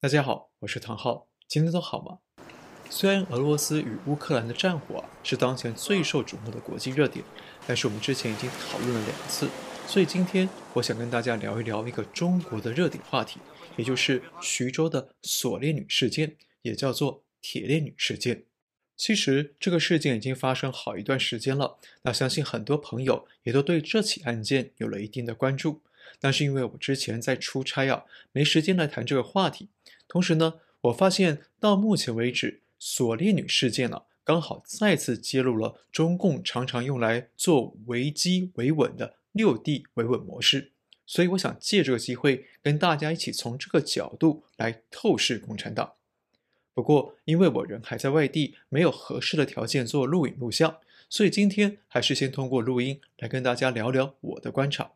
大家好，我是唐浩，今天都好吗？虽然俄罗斯与乌克兰的战火啊是当前最受瞩目的国际热点，但是我们之前已经讨论了两次，所以今天我想跟大家聊一聊一个中国的热点话题，也就是徐州的锁链女事件，也叫做铁链女事件。其实这个事件已经发生好一段时间了，那相信很多朋友也都对这起案件有了一定的关注。但是因为我之前在出差啊，没时间来谈这个话题。同时呢，我发现到目前为止，锁链女事件呢、刚好再次揭露了中共常常用来做维机维稳的六地维稳模式。所以我想借这个机会跟大家一起从这个角度来透视共产党。不过因为我人还在外地，没有合适的条件做录影录像，所以今天还是先通过录音来跟大家聊聊我的观察。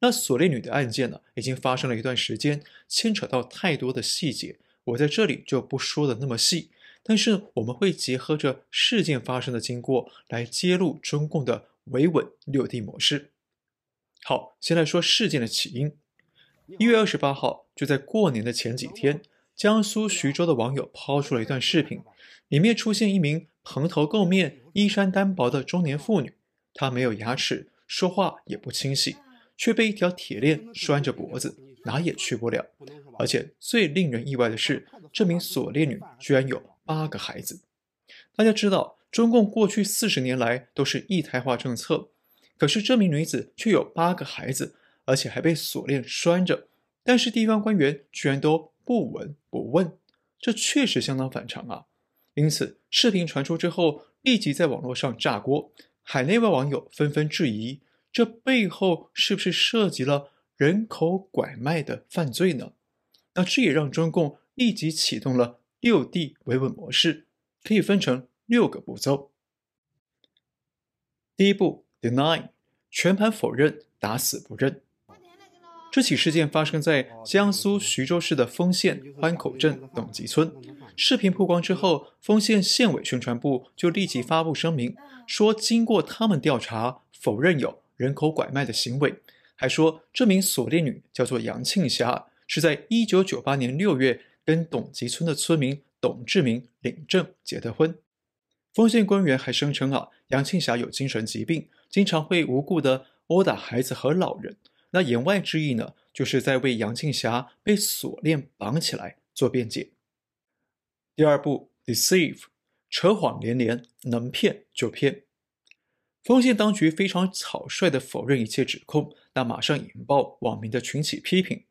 那锁链女的案件呢，已经发生了一段时间，牵扯到太多的细节，我在这里就不说的那么细。但是我们会结合着事件发生的经过来揭露中共的维稳六地模式。好，先来说事件的起因。一月二十八号，就在过年的前几天，江苏徐州的网友抛出了一段视频，里面出现一名蓬头垢面、衣衫单薄的中年妇女，她没有牙齿，说话也不清晰。却被一条铁链拴着脖子，哪也去不了。而且最令人意外的是，这名锁链女居然有八个孩子。大家知道，中共过去四十年来都是一胎化政策，可是这名女子却有八个孩子，而且还被锁链拴着。但是地方官员居然都不闻不问，这确实相当反常啊！因此，视频传出之后，立即在网络上炸锅，海内外网友纷纷质疑。这背后是不是涉及了人口拐卖的犯罪呢？那这也让中共立即启动了六地维稳模式，可以分成六个步骤。第一步，deny，全盘否认，打死不认。这起事件发生在江苏徐州市的丰县欢口镇董集村。视频曝光之后，丰县县委宣传部就立即发布声明，说经过他们调查，否认有。人口拐卖的行为，还说这名锁链女叫做杨庆霞，是在一九九八年六月跟董集村的村民董志明领证结的婚。丰县官员还声称啊，杨庆霞有精神疾病，经常会无故的殴打孩子和老人。那言外之意呢，就是在为杨庆霞被锁链绑起来做辩解。第二步，deceive，扯谎连连，能骗就骗。丰县当局非常草率地否认一切指控，那马上引爆网民的群起批评。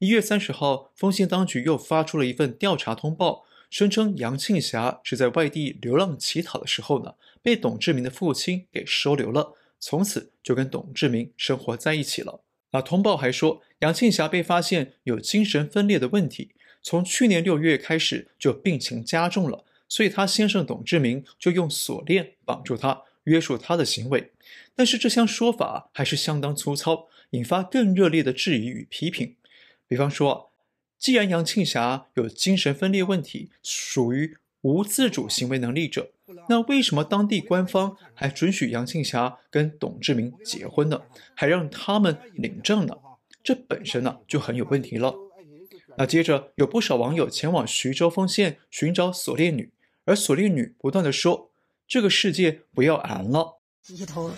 一月三十号，丰县当局又发出了一份调查通报，声称杨庆霞是在外地流浪乞讨的时候呢，被董志明的父亲给收留了，从此就跟董志明生活在一起了。那通报还说，杨庆霞被发现有精神分裂的问题，从去年六月开始就病情加重了，所以她先生董志明就用锁链绑住她。约束他的行为，但是这项说法还是相当粗糙，引发更热烈的质疑与批评。比方说，既然杨庆霞有精神分裂问题，属于无自主行为能力者，那为什么当地官方还准许杨庆霞跟董志明结婚呢？还让他们领证呢？这本身呢就很有问题了。那接着有不少网友前往徐州丰县寻找锁链女，而锁链女不断地说。这个世界不要俺了，洗洗头。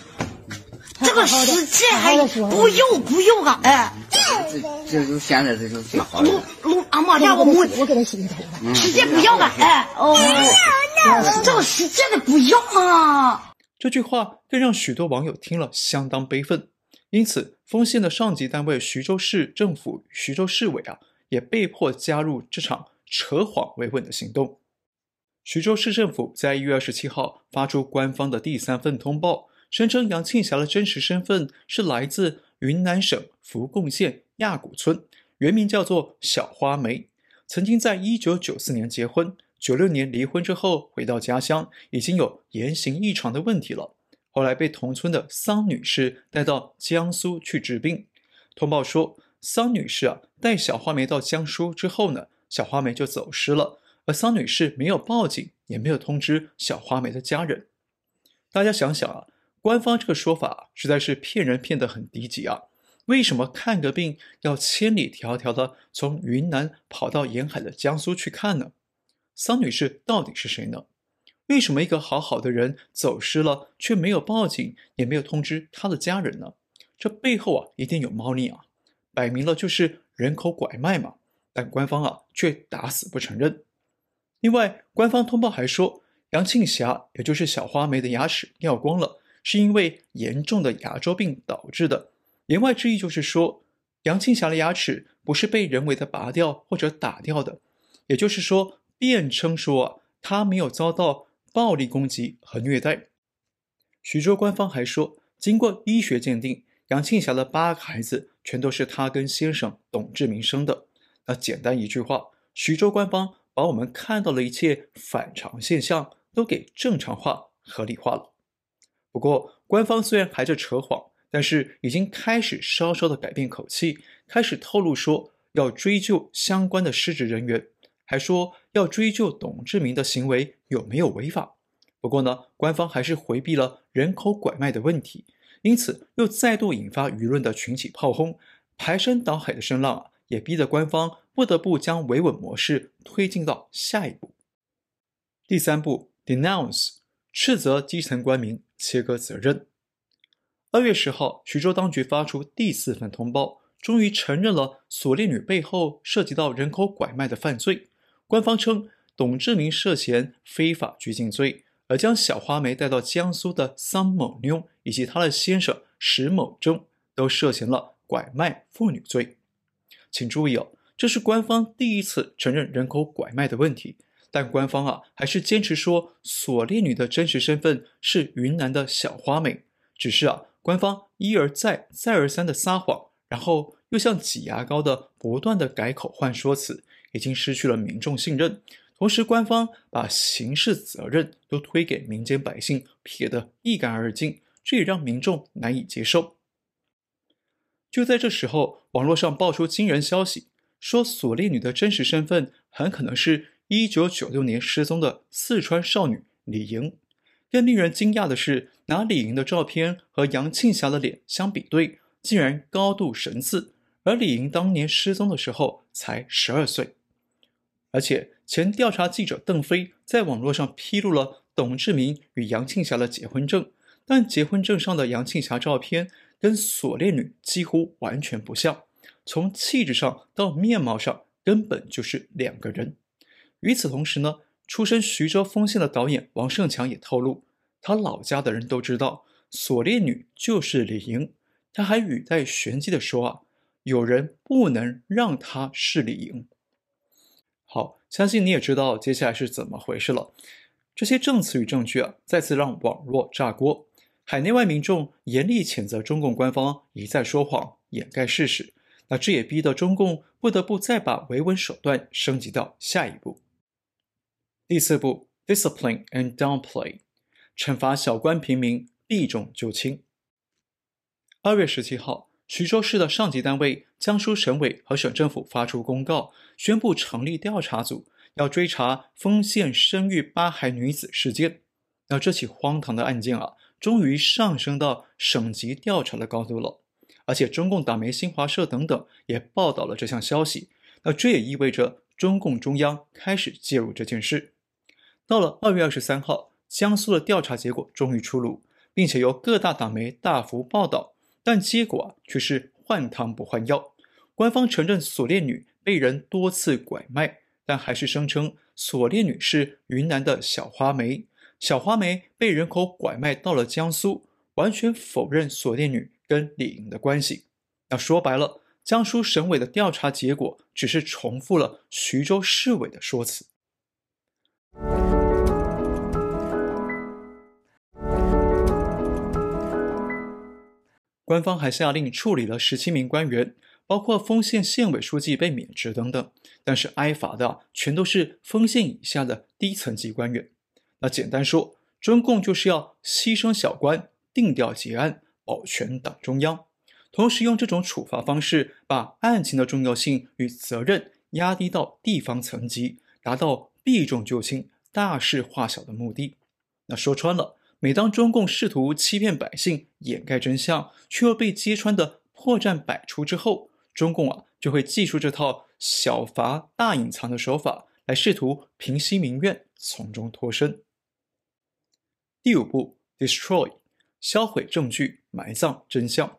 这个世界还不用不用啊！哎，这这就现在这就挺好的。阿妈让我我我给他洗洗头吧。世界不要了，哎哦，这个世界的不要啊！这句话更让许多网友听了相当悲愤，因此丰县的上级单位徐州市政府、徐州市委啊，也被迫加入这场扯谎维稳的行动。徐州市政府在一月二十七号发出官方的第三份通报，声称杨庆霞的真实身份是来自云南省扶贡县亚古村，原名叫做小花梅，曾经在一九九四年结婚，九六年离婚之后回到家乡，已经有言行异常的问题了。后来被同村的桑女士带到江苏去治病。通报说，桑女士啊带小花梅到江苏之后呢，小花梅就走失了。而桑女士没有报警，也没有通知小花梅的家人。大家想想啊，官方这个说法实在是骗人骗得很低级啊！为什么看个病要千里迢迢的从云南跑到沿海的江苏去看呢？桑女士到底是谁呢？为什么一个好好的人走失了，却没有报警，也没有通知他的家人呢？这背后啊，一定有猫腻啊！摆明了就是人口拐卖嘛！但官方啊，却打死不承认。另外，官方通报还说，杨庆霞，也就是小花梅的牙齿掉光了，是因为严重的牙周病导致的。言外之意就是说，杨庆霞的牙齿不是被人为的拔掉或者打掉的，也就是说，辩称说啊，她没有遭到。暴力攻击和虐待。徐州官方还说，经过医学鉴定，杨庆霞的八个孩子全都是她跟先生董志明生的。那简单一句话，徐州官方把我们看到的一切反常现象都给正常化、合理化了。不过，官方虽然还在扯谎，但是已经开始稍稍的改变口气，开始透露说要追究相关的失职人员。还说要追究董志明的行为有没有违法，不过呢，官方还是回避了人口拐卖的问题，因此又再度引发舆论的群起炮轰，排山倒海的声浪啊，也逼得官方不得不将维稳模式推进到下一步。第三步，denounce，斥责基层官民，切割责任。二月十号，徐州当局发出第四份通报，终于承认了锁链女背后涉及到人口拐卖的犯罪。官方称，董志明涉嫌非法拘禁罪，而将小花梅带到江苏的桑某妞以及她的先生石某忠都涉嫌了拐卖妇女罪。请注意哦，这是官方第一次承认人口拐卖的问题，但官方啊还是坚持说锁链女的真实身份是云南的小花美，只是啊官方一而再再而三的撒谎，然后又像挤牙膏的不断的改口换说辞。已经失去了民众信任，同时官方把刑事责任都推给民间百姓，撇得一干二净，这也让民众难以接受。就在这时候，网络上爆出惊人消息，说锁链女的真实身份很可能是一九九六年失踪的四川少女李莹。更令人惊讶的是，拿李莹的照片和杨庆霞的脸相比对，竟然高度神似，而李莹当年失踪的时候才十二岁。而且，前调查记者邓飞在网络上披露了董志明与杨庆霞的结婚证，但结婚证上的杨庆霞照片跟锁链女几乎完全不像，从气质上到面貌上根本就是两个人。与此同时呢，出身徐州丰县的导演王胜强也透露，他老家的人都知道锁链女就是李莹，他还语带玄机的说啊，有人不能让她是李莹。好，相信你也知道接下来是怎么回事了。这些证词与证据啊，再次让网络炸锅，海内外民众严厉谴责中共官方一再说谎、掩盖事实。那这也逼得中共不得不再把维稳手段升级到下一步。第四步，discipline and downplay，惩罚小官平民，避重就轻。二月十七号。徐州市的上级单位江苏省委和省政府发出公告，宣布成立调查组，要追查丰县生育八孩女子事件。那这起荒唐的案件啊，终于上升到省级调查的高度了。而且中共党媒新华社等等也报道了这项消息。那这也意味着中共中央开始介入这件事。到了二月二十三号，江苏的调查结果终于出炉，并且由各大党媒大幅报道。但结果啊，却是换汤不换药。官方承认锁链女被人多次拐卖，但还是声称锁链女是云南的小花梅。小花梅被人口拐卖到了江苏，完全否认锁链女跟李莹的关系。那说白了，江苏省委的调查结果只是重复了徐州市委的说辞。官方还下令处理了十七名官员，包括丰县县委书记被免职等等。但是挨罚的全都是丰县以下的低层级官员。那简单说，中共就是要牺牲小官，定调结案，保全党中央，同时用这种处罚方式把案情的重要性与责任压低到地方层级，达到避重就轻、大事化小的目的。那说穿了。每当中共试图欺骗百姓、掩盖真相，却又被揭穿的破绽百出之后，中共啊就会祭出这套小罚大隐藏的手法，来试图平息民怨，从中脱身。第五步，destroy，销毁证据，埋葬真相。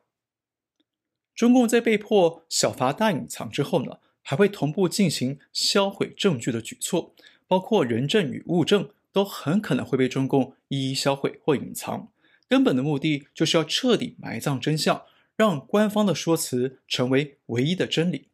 中共在被迫小罚大隐藏之后呢，还会同步进行销毁证据的举措，包括人证与物证都很可能会被中共一一销毁或隐藏。根本的目的就是要彻底埋葬真相，让官方的说辞成为唯一的真理。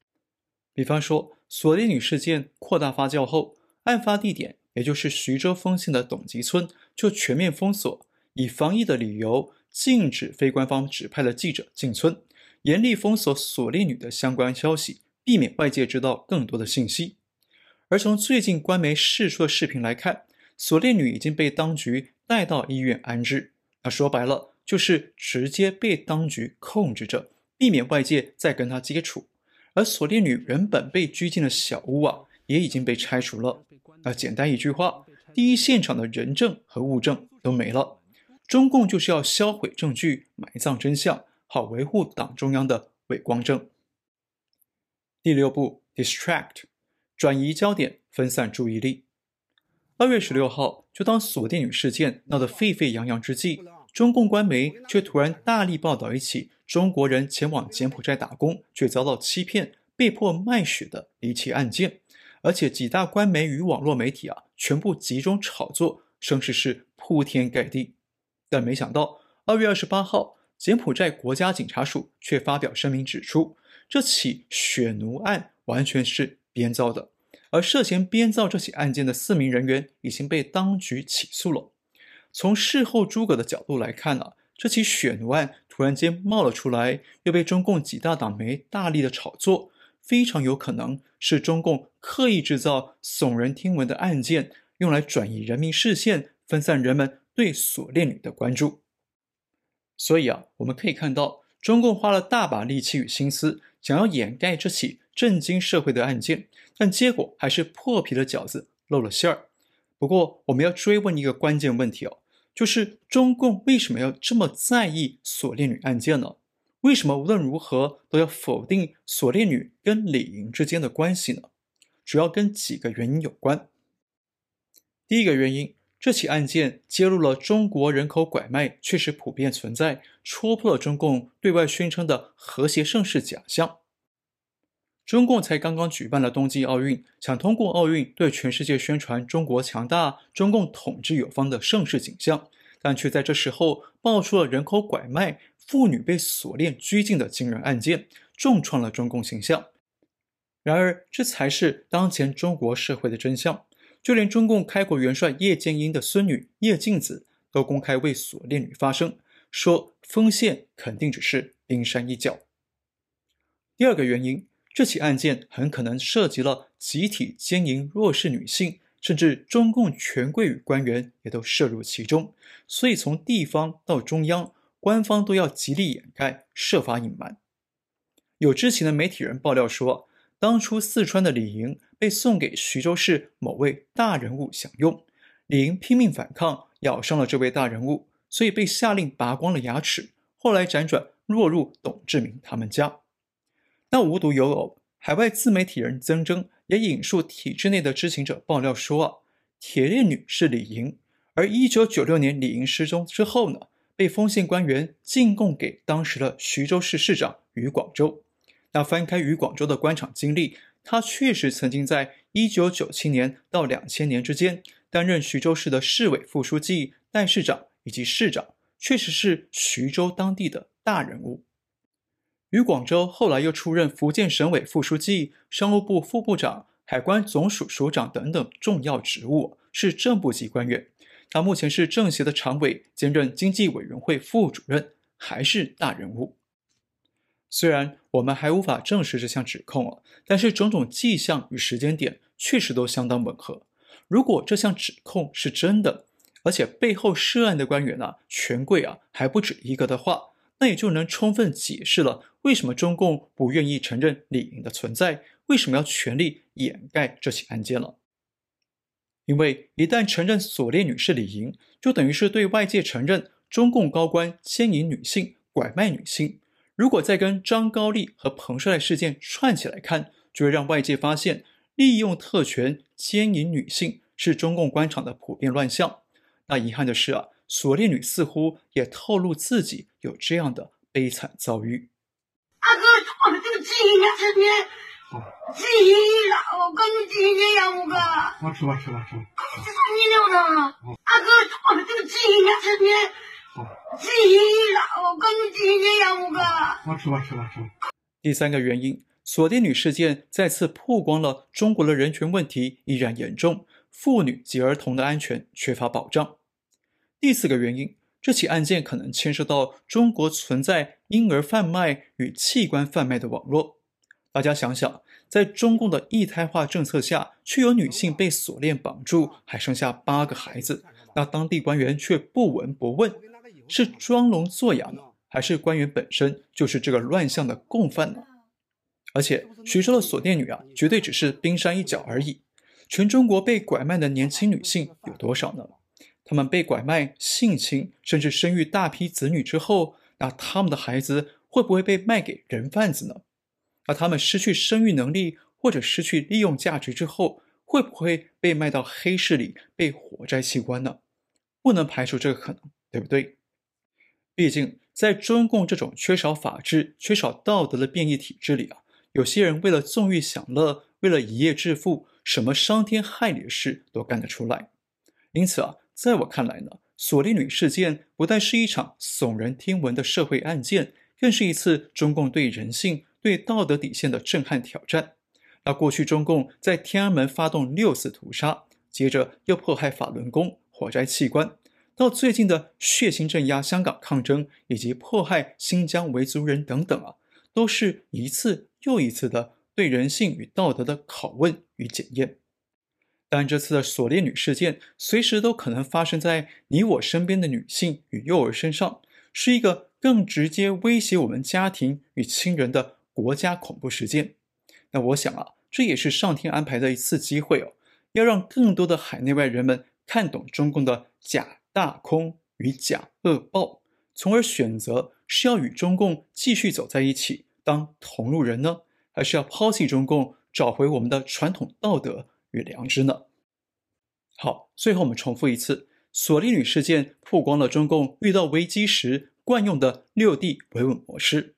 比方说，锁链女事件扩大发酵后，案发地点也就是徐州丰县的董集村就全面封锁，以防疫的理由禁止非官方指派的记者进村。严厉封锁锁链女的相关消息，避免外界知道更多的信息。而从最近官媒释出的视频来看，锁链女已经被当局带到医院安置。那说白了，就是直接被当局控制着，避免外界再跟她接触。而锁链女原本被拘禁的小屋啊，也已经被拆除了。那简单一句话，第一现场的人证和物证都没了。中共就是要销毁证据，埋葬真相。好维护党中央的伟光正。第六步，distract，转移焦点，分散注意力。二月十六号，就当锁电女事件闹得沸沸扬扬之际，中共官媒却突然大力报道一起中国人前往柬埔寨打工却遭到欺骗、被迫卖血的离奇案件，而且几大官媒与网络媒体啊，全部集中炒作，声势是铺天盖地。但没想到，二月二十八号。柬埔寨国家警察署却发表声明指出，这起血奴案完全是编造的，而涉嫌编造这起案件的四名人员已经被当局起诉了。从事后诸葛的角度来看呢、这起血奴案突然间冒了出来，又被中共几大党媒大力的炒作，非常有可能是中共刻意制造耸人听闻的案件，用来转移人民视线，分散人们对锁链女的关注。所以啊，我们可以看到，中共花了大把力气与心思，想要掩盖这起震惊社会的案件，但结果还是破皮的饺子露了馅儿。不过，我们要追问一个关键问题哦，就是中共为什么要这么在意锁链女案件呢？为什么无论如何都要否定锁链女跟李莹之间的关系呢？主要跟几个原因有关。第一个原因。这起案件揭露了中国人口拐卖确实普遍存在，戳破了中共对外宣称的和谐盛世假象。中共才刚刚举办了冬季奥运，想通过奥运对全世界宣传中国强大、中共统治有方的盛世景象，但却在这时候爆出了人口拐卖、妇女被锁链拘禁的惊人案件，重创了中共形象。然而，这才是当前中国社会的真相。就连中共开国元帅叶剑英的孙女叶静子都公开为锁链女发声，说丰县肯定只是冰山一角。第二个原因，这起案件很可能涉及了集体奸淫弱势女性，甚至中共权贵与官员也都涉入其中，所以从地方到中央，官方都要极力掩盖，设法隐瞒。有知情的媒体人爆料说，当初四川的李莹被送给徐州市某位大人物享用，李莹拼命反抗，咬伤了这位大人物，所以被下令拔光了牙齿。后来辗转落入董志明他们家。那无独有偶，海外自媒体人曾铮也引述体制内的知情者爆料说啊，铁链女是李莹，而一九九六年李莹失踪之后呢，被丰县官员进贡给当时的徐州市市长余广州。那翻开余广州的官场经历，他确实曾经在一九九七年到两千年之间担任徐州市的市委副书记、代市长以及市长，确实是徐州当地的大人物。于广州后来又出任福建省委副书记、商务部副部长、海关总署署长等等重要职务，是正部级官员。他目前是政协的常委，兼任经济委员会副主任，还是大人物。虽然我们还无法证实这项指控啊，但是种种迹象与时间点确实都相当吻合。如果这项指控是真的，而且背后涉案的官员啊、权贵啊还不止一个的话，那也就能充分解释了为什么中共不愿意承认李莹的存在，为什么要全力掩盖这起案件了。因为一旦承认锁链女是李莹，就等于是对外界承认中共高官奸淫女性、拐卖女性。如果再跟张高丽和彭帅事件串起来看，就会让外界发现利用特权奸淫女性是中共官场的普遍乱象。那遗憾的是啊，锁链女似乎也透露自己有这样的悲惨遭遇。阿哥，我们这个基因要成年，基因了，我跟你基因呀，五哥。我吃吧，吃吧，吃吧。这是你留的。阿哥，我们这个基因要成年，基因了，我跟你基因呀，五哥。我吃吧，吃吧，吃吧。第三个原因，锁链女事件再次曝光了中国的人权问题依然严重，妇女及儿童的安全缺乏保障。第四个原因。这起案件可能牵涉到中国存在婴儿贩卖与器官贩卖的网络。大家想想，在中共的一胎化政策下，却有女性被锁链绑住，还生下八个孩子，那当地官员却不闻不问，是装聋作哑呢，还是官员本身就是这个乱象的共犯呢？而且，徐州的锁链女啊，绝对只是冰山一角而已。全中国被拐卖的年轻女性有多少呢？她们被拐卖、性侵，甚至生育大批子女之后，那他们的孩子会不会被卖给人贩子呢？而他们失去生育能力或者失去利用价值之后，会不会被卖到黑市里被活摘器官呢？不能排除这个可能，对不对？毕竟，在中共这种缺少法治、缺少道德的变异体制里啊，有些人为了纵欲享乐，为了一夜致富，什么伤天害理的事都干得出来。因此啊。在我看来呢，索利女事件不但是一场耸人听闻的社会案件，更是一次中共对人性、对道德底线的震撼挑战。那过去中共在天安门发动六次屠杀，接着又迫害法轮功、火灾器官，到最近的血腥镇压香港抗争以及迫害新疆维族人等等啊，都是一次又一次的对人性与道德的拷问与检验。但这次的锁链女事件，随时都可能发生在你我身边的女性与幼儿身上，是一个更直接威胁我们家庭与亲人的国家恐怖事件。那我想啊，这也是上天安排的一次机会哦，要让更多的海内外人们看懂中共的假大空与假恶报，从而选择是要与中共继续走在一起当同路人呢，还是要抛弃中共，找回我们的传统道德与良知呢？好，最后我们重复一次：索利女事件曝光了中共遇到危机时惯用的六 D 维稳模式。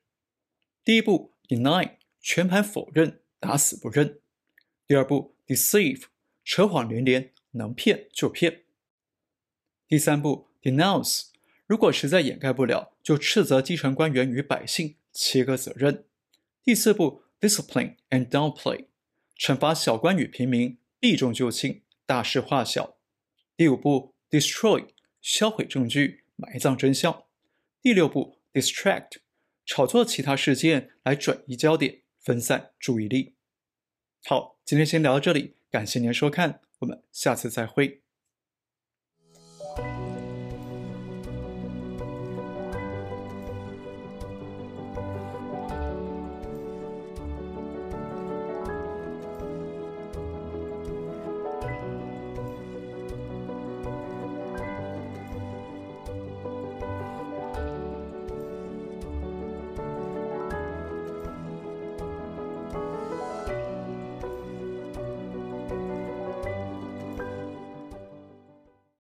第一步，deny，全盘否认，打死不认；第二步，deceive，扯谎连连，能骗就骗；第三步，denounce，如果实在掩盖不了，就斥责基层官员与百姓，切割责任；第四步，discipline and downplay，惩罚小官与平民。避重就轻，大事化小。第五步，destroy，销毁证据，埋葬真相。第六步，distract，炒作其他事件来转移焦点，分散注意力。好，今天先聊到这里，感谢您的收看，我们下次再会。